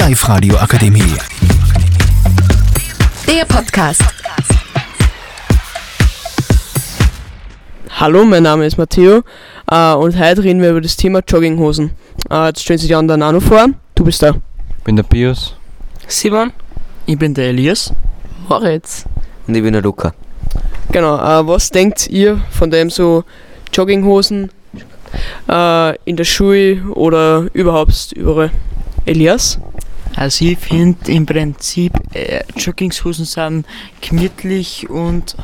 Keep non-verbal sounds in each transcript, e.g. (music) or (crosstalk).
Live Radio Akademie. Der Podcast. Hallo, mein Name ist Matteo äh, und heute reden wir über das Thema Jogginghosen. Äh, jetzt stellen sich die anderen auch noch vor. Du bist da. Ich bin der Pius. Simon. Ich bin der Elias. Moritz. Und ich bin der Luca. Genau, äh, was denkt ihr von dem so Jogginghosen äh, in der Schule oder überhaupt überall? Elias? Also ich finde im Prinzip äh, Jogginghosen sind gemütlich und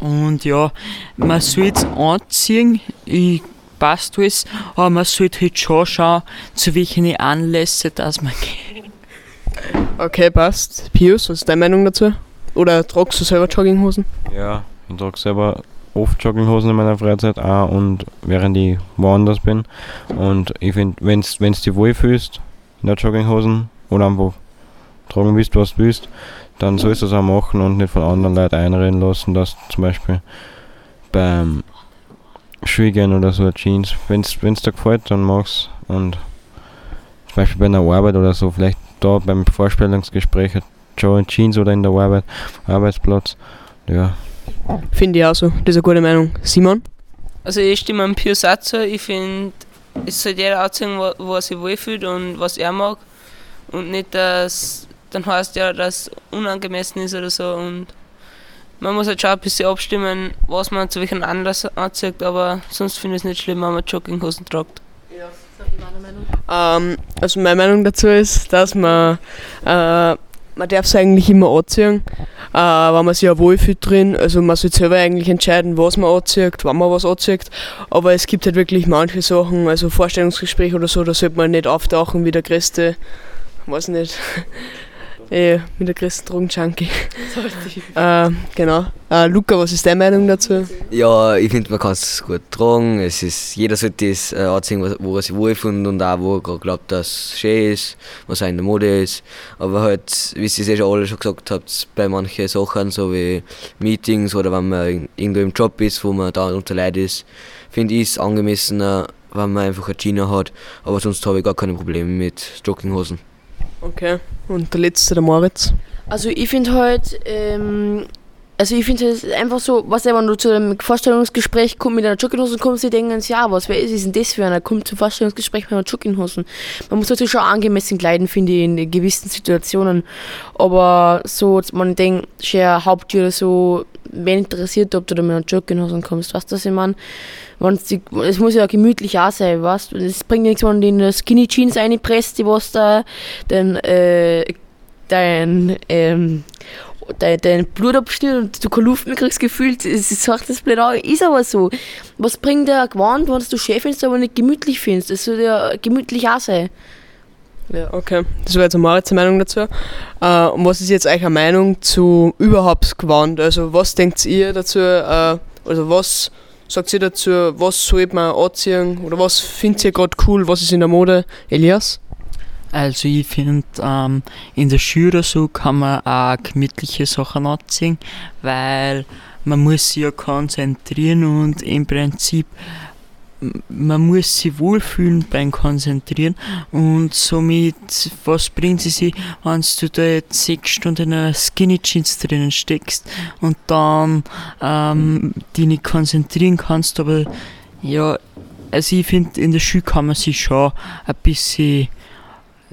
und ja, man sollte anziehen, ich passt alles, aber man sollte halt schon schauen, zu welchen Anlässen dass man geht. Okay, passt. Pius, was ist deine Meinung dazu? Oder tragst du selber Jogginghosen? Ja, ich trage selber oft Jogginghosen in meiner Freizeit auch und während ich woanders bin. Und ich finde, wenn du dich wohlfühlst in der Jogginghosen oder einfach tragen willst, was du willst, dann sollst du es auch machen und nicht von anderen Leuten einreden lassen, dass zum Beispiel beim Schwiegen oder so Jeans, wenn es dir gefällt, dann mach's und zum Beispiel bei einer Arbeit oder so, vielleicht da beim Vorstellungsgespräch schon Jeans oder in der Arbeit, Arbeitsplatz, ja. Finde ich auch so, das ist eine gute Meinung. Simon? Also ich stimme am Pius auch zu. Ich finde, es sollte jeder anziehen, wo, wo er sich wohlfühlt und was er mag. Und nicht, dass dann heißt ja, dass es unangemessen ist oder so. Und man muss halt schon ein bisschen abstimmen, was man zu welchem Anlass anzieht, aber sonst finde ich es nicht schlimm, wenn man Jogginghosen tragt. Ja, das ist meine Meinung. Ähm, also meine Meinung dazu ist, dass man äh, man darf es eigentlich immer anziehen, äh, wenn man sich ja wohlfühlt drin. Also man soll selber eigentlich entscheiden, was man anzieht, wann man was anzieht. Aber es gibt halt wirklich manche Sachen, also Vorstellungsgespräche oder so, da sollte man nicht auftauchen wie der größte, weiß nicht, (laughs) eh, wie der größte Drogenjunkie. äh, (laughs) genau. Äh, Luca, was ist deine Meinung dazu? Ja, ich finde, man kann es gut tragen. Es ist, jeder sollte das äh, anziehen, was- wo er sich wohlfühlt und auch wo er gerade glaubt, dass es schön ist, was auch in der Mode ist. Aber halt, wie ihr es eh schon alle schon gesagt habt, bei manchen Sachen, so wie Meetings oder wenn man irgendwo im Job ist, wo man da unter Leid ist, finde ich es angemessener, wenn man einfach eine Jeans hat. Aber sonst habe ich gar keine Probleme mit Jogginghosen. Okay. Und der letzte, der Moritz. Also ich finde halt, ähm, also ich finde es einfach so, was wenn du zu einem Vorstellungsgespräch kommt mit einer Jogginghosen kommst, sie denken sich, ja, was wer ist, ist denn das für einer? Kommt zum Vorstellungsgespräch mit einer Jogginghosen. Man muss natürlich schon angemessen kleiden, finde ich, in gewissen Situationen. Aber so, man denkt, schon Haupttür oder so, wen interessiert, ob du da mit einer Jogginghosen kommst, weißt du, was ich meine? Es muss ja gemütlich auch sein, weißt du? Es bringt nichts, wenn du in Skinny Jeans reinpresst, die was da, dann, äh, dein, ähm, dein, dein Blut abstillt und du keine Luft mehr kriegst, gefühlt, es es sagt das blöd an, ist aber so. Was bringt der Gewand, wenn du schön findest, aber nicht gemütlich findest? Das soll ja gemütlich auch sein. Ja, okay. Das war jetzt Moritz Meinung dazu. Äh, und was ist jetzt eure Meinung zu überhaupt Gewand? Also was denkt ihr dazu? Äh, also was sagt ihr dazu? Was sollte man anziehen? Oder was findet ihr gerade cool? Was ist in der Mode? Elias? Also ich finde, ähm, in der Schule so kann man auch gemütliche Sachen anziehen, weil man muss sich ja konzentrieren und im Prinzip man muss sich wohlfühlen beim Konzentrieren und somit, was bringt es sich, wenn du da jetzt sechs Stunden in einer Skinny Jeans drinnen steckst und dann ähm, dich nicht konzentrieren kannst, aber ja, also ich finde, in der Schule kann man sich schon ein bisschen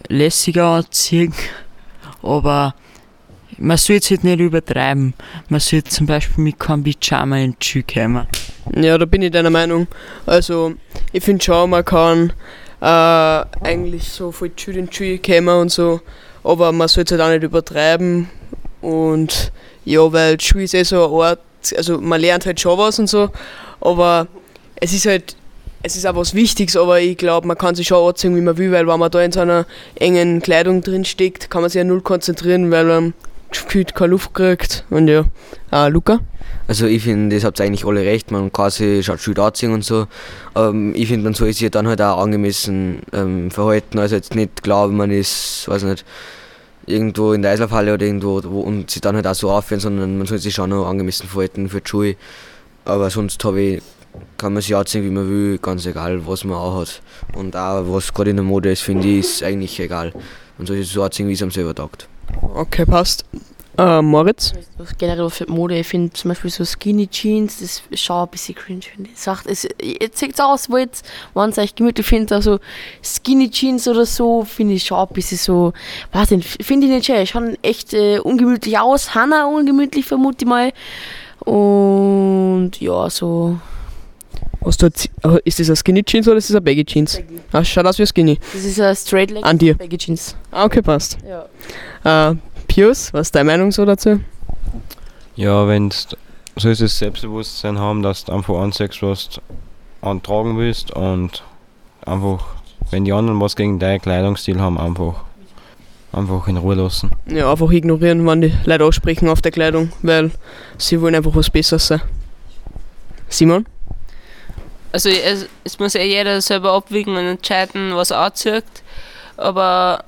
lässiger anziehen, aber man sollte es halt nicht übertreiben. Man sollte zum Beispiel mit keinem Pyjama in die Schule kommen. Ja, da bin ich deiner Meinung. Also ich finde schon, man kann äh, eigentlich so voll Schule in Schule kommen und so, aber man sollte es halt auch nicht übertreiben. Und ja, weil Schule ist eh so ein Ort, also man lernt halt schon was und so, aber es ist halt, es ist auch was Wichtiges, aber ich glaube, man kann sich schon anziehen, wie man will, weil wenn man da in so einer engen Kleidung drin steckt, kann man sich ja null konzentrieren, weil man gefühlt keine Luft kriegt. Und ja, äh, Luca? Also ich finde, das habt ihr eigentlich alle recht, man kann sich schon schön anziehen und so. Ähm, ich finde, man soll sich dann halt auch angemessen ähm, verhalten. Also jetzt nicht glauben, man ist, weiß nicht, irgendwo in der Eislaufhalle oder irgendwo wo, und sich dann halt auch so aufhören, sondern man soll sich schon noch angemessen verhalten für die Schule. Aber sonst habe ich kann man sich anziehen, wie man will, ganz egal, was man auch hat. Und auch was gerade in der Mode ist, finde ich, ist eigentlich egal. Man soll sich so anziehen, wie es einem selber taugt. Okay, passt. Äh, Moritz? Was generell für Mode, ich finde zum Beispiel so Skinny Jeans, das schaut ein bisschen cringe, finde ich. Es, jetzt sieht aus, wo jetzt, wenn es euch gemütlich findet, also Skinny Jeans oder so, finde ich schon ein bisschen so, weiß nicht, finde ich nicht schön. Schauen echt äh, ungemütlich aus, Hanna ungemütlich, vermute ich mal. Und ja, so. Was du, jetzt- äh, ist das ein Skinny Jeans oder ist das ein Baggy Jeans? Ah, schaut aus wie ein Skinny. Das ist ein Straight Leg An dir. Baggy Jeans. Ah, okay, passt. Ja. Äh, Pius, was ist deine Meinung so dazu? Ja, wenn du so ist das Selbstbewusstsein haben, dass du einfach anzeigst, was du antragen willst und einfach, wenn die anderen was gegen deinen Kleidungsstil haben, einfach, einfach in Ruhe lassen. Ja, einfach ignorieren, wenn die Leute aussprechen auf der Kleidung, weil sie wollen einfach was Besseres sein. Simon? Also es, es muss ja jeder selber abwiegen und entscheiden, was er anzieht. Aber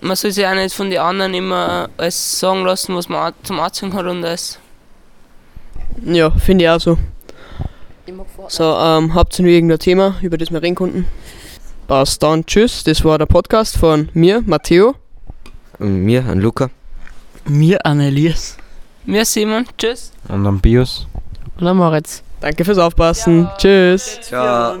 man soll sich auch nicht von den anderen immer alles sagen lassen, was man an- zum Anziehen hat und alles. Ja, finde ich auch so. So, ähm, habt ihr noch irgendein Thema, über das wir reden konnten? Passt dann, tschüss. Das war der Podcast von mir, Matteo. Und mir, an Luca. Mir Annelies. Wir Simon, tschüss. Und dann Bios. Oder Moritz. Danke fürs Aufpassen. Tschüss. Ciao.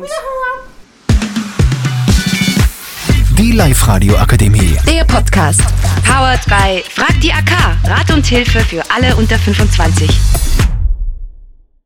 Die Live-Radio Akademie. Der Podcast. Powered by Frag die AK. Rat und Hilfe für alle unter 25.